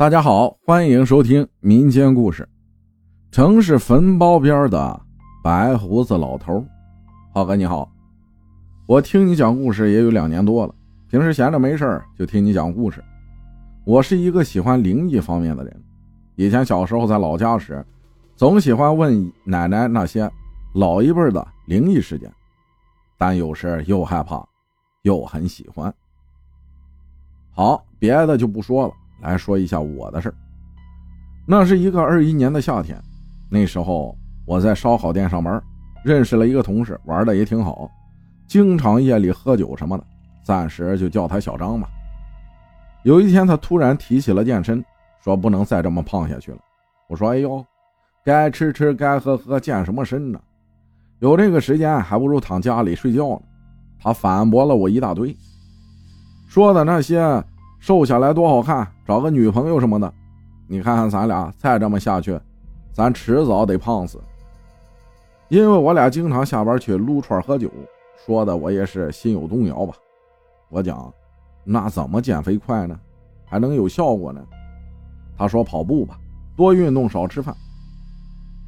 大家好，欢迎收听民间故事。城市坟包边的白胡子老头，浩哥你好，我听你讲故事也有两年多了，平时闲着没事就听你讲故事。我是一个喜欢灵异方面的人，以前小时候在老家时，总喜欢问奶奶那些老一辈的灵异事件，但有时又害怕，又很喜欢。好，别的就不说了。来说一下我的事儿。那是一个二一年的夏天，那时候我在烧烤店上班，认识了一个同事，玩的也挺好，经常夜里喝酒什么的，暂时就叫他小张吧。有一天，他突然提起了健身，说不能再这么胖下去了。我说：“哎呦，该吃吃，该喝喝，健什么身呢？有这个时间，还不如躺家里睡觉呢。”他反驳了我一大堆，说的那些。瘦下来多好看，找个女朋友什么的。你看看咱俩再这么下去，咱迟早得胖死。因为我俩经常下班去撸串喝酒，说的我也是心有动摇吧。我讲，那怎么减肥快呢？还能有效果呢？他说跑步吧，多运动少吃饭。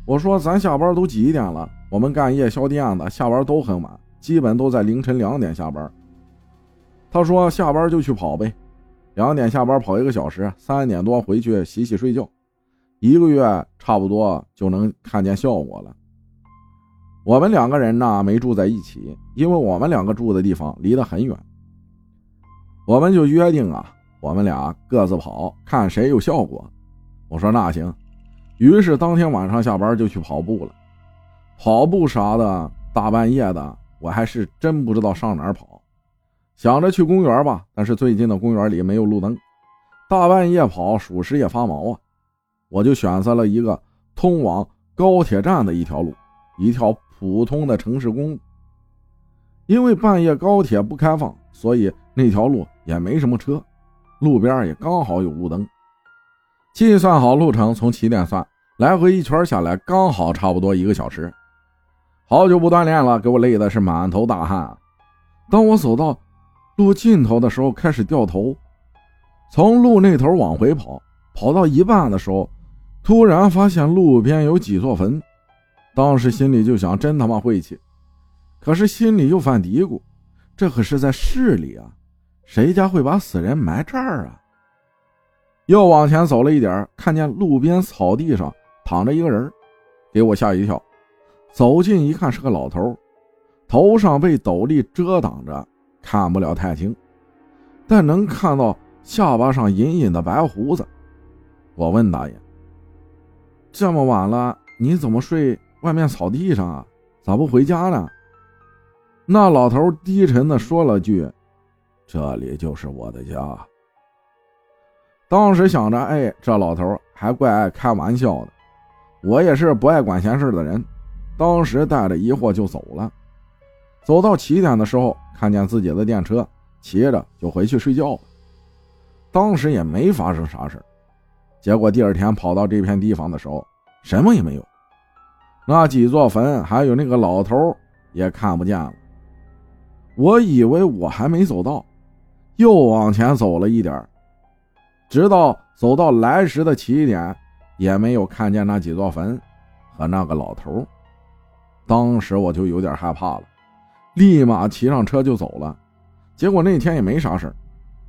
我说咱下班都几点了？我们干夜宵店的下班都很晚，基本都在凌晨两点下班。他说下班就去跑呗。两点下班跑一个小时，三点多回去洗洗睡觉，一个月差不多就能看见效果了。我们两个人呢没住在一起，因为我们两个住的地方离得很远。我们就约定啊，我们俩各自跑，看谁有效果。我说那行，于是当天晚上下班就去跑步了。跑步啥的，大半夜的，我还是真不知道上哪儿跑。想着去公园吧，但是最近的公园里没有路灯，大半夜跑，属实也发毛啊。我就选择了一个通往高铁站的一条路，一条普通的城市公路。因为半夜高铁不开放，所以那条路也没什么车，路边也刚好有路灯。计算好路程，从起点算，来回一圈下来，刚好差不多一个小时。好久不锻炼了，给我累的是满头大汗。当我走到。路尽头的时候开始掉头，从路那头往回跑，跑到一半的时候，突然发现路边有几座坟，当时心里就想真他妈晦气，可是心里又犯嘀咕，这可是在市里啊，谁家会把死人埋这儿啊？又往前走了一点，看见路边草地上躺着一个人，给我吓一跳，走近一看是个老头，头上被斗笠遮挡着。看不了太清，但能看到下巴上隐隐的白胡子。我问大爷：“这么晚了，你怎么睡外面草地上啊？咋不回家呢？”那老头低沉的说了句：“这里就是我的家。”当时想着，哎，这老头还怪爱开玩笑的。我也是不爱管闲事的人，当时带着疑惑就走了。走到起点的时候。看见自己的电车，骑着就回去睡觉了。当时也没发生啥事结果第二天跑到这片地方的时候，什么也没有，那几座坟还有那个老头也看不见了。我以为我还没走到，又往前走了一点直到走到来时的起点，也没有看见那几座坟和那个老头当时我就有点害怕了。立马骑上车就走了，结果那天也没啥事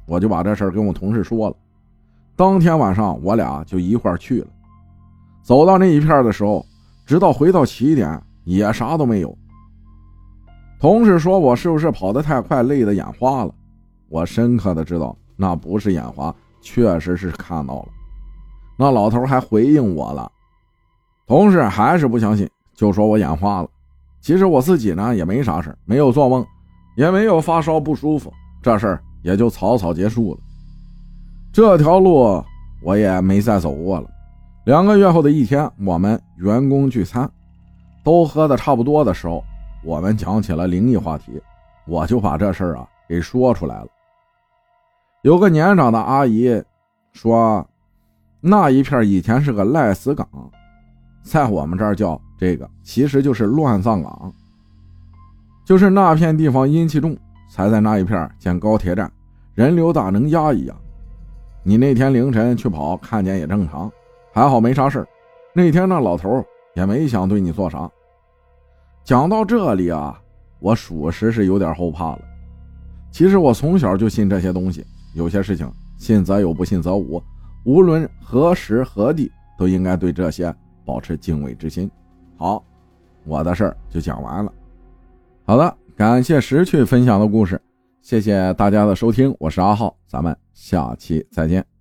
我就把这事跟我同事说了。当天晚上我俩就一块去了。走到那一片的时候，直到回到起点也啥都没有。同事说我是不是跑得太快，累得眼花了？我深刻的知道那不是眼花，确实是看到了。那老头还回应我了，同事还是不相信，就说我眼花了。其实我自己呢也没啥事没有做梦，也没有发烧不舒服，这事儿也就草草结束了。这条路我也没再走过了。两个月后的一天，我们员工聚餐，都喝的差不多的时候，我们讲起了灵异话题，我就把这事儿啊给说出来了。有个年长的阿姨说，那一片以前是个赖死岗，在我们这儿叫。这个其实就是乱葬岗，就是那片地方阴气重，才在那一片建高铁站，人流大能压一压。你那天凌晨去跑，看见也正常，还好没啥事那天那老头也没想对你做啥。讲到这里啊，我属实是有点后怕了。其实我从小就信这些东西，有些事情信则有，不信则无。无论何时何地，都应该对这些保持敬畏之心。好，我的事儿就讲完了。好的，感谢拾趣分享的故事。谢谢大家的收听，我是阿浩，咱们下期再见。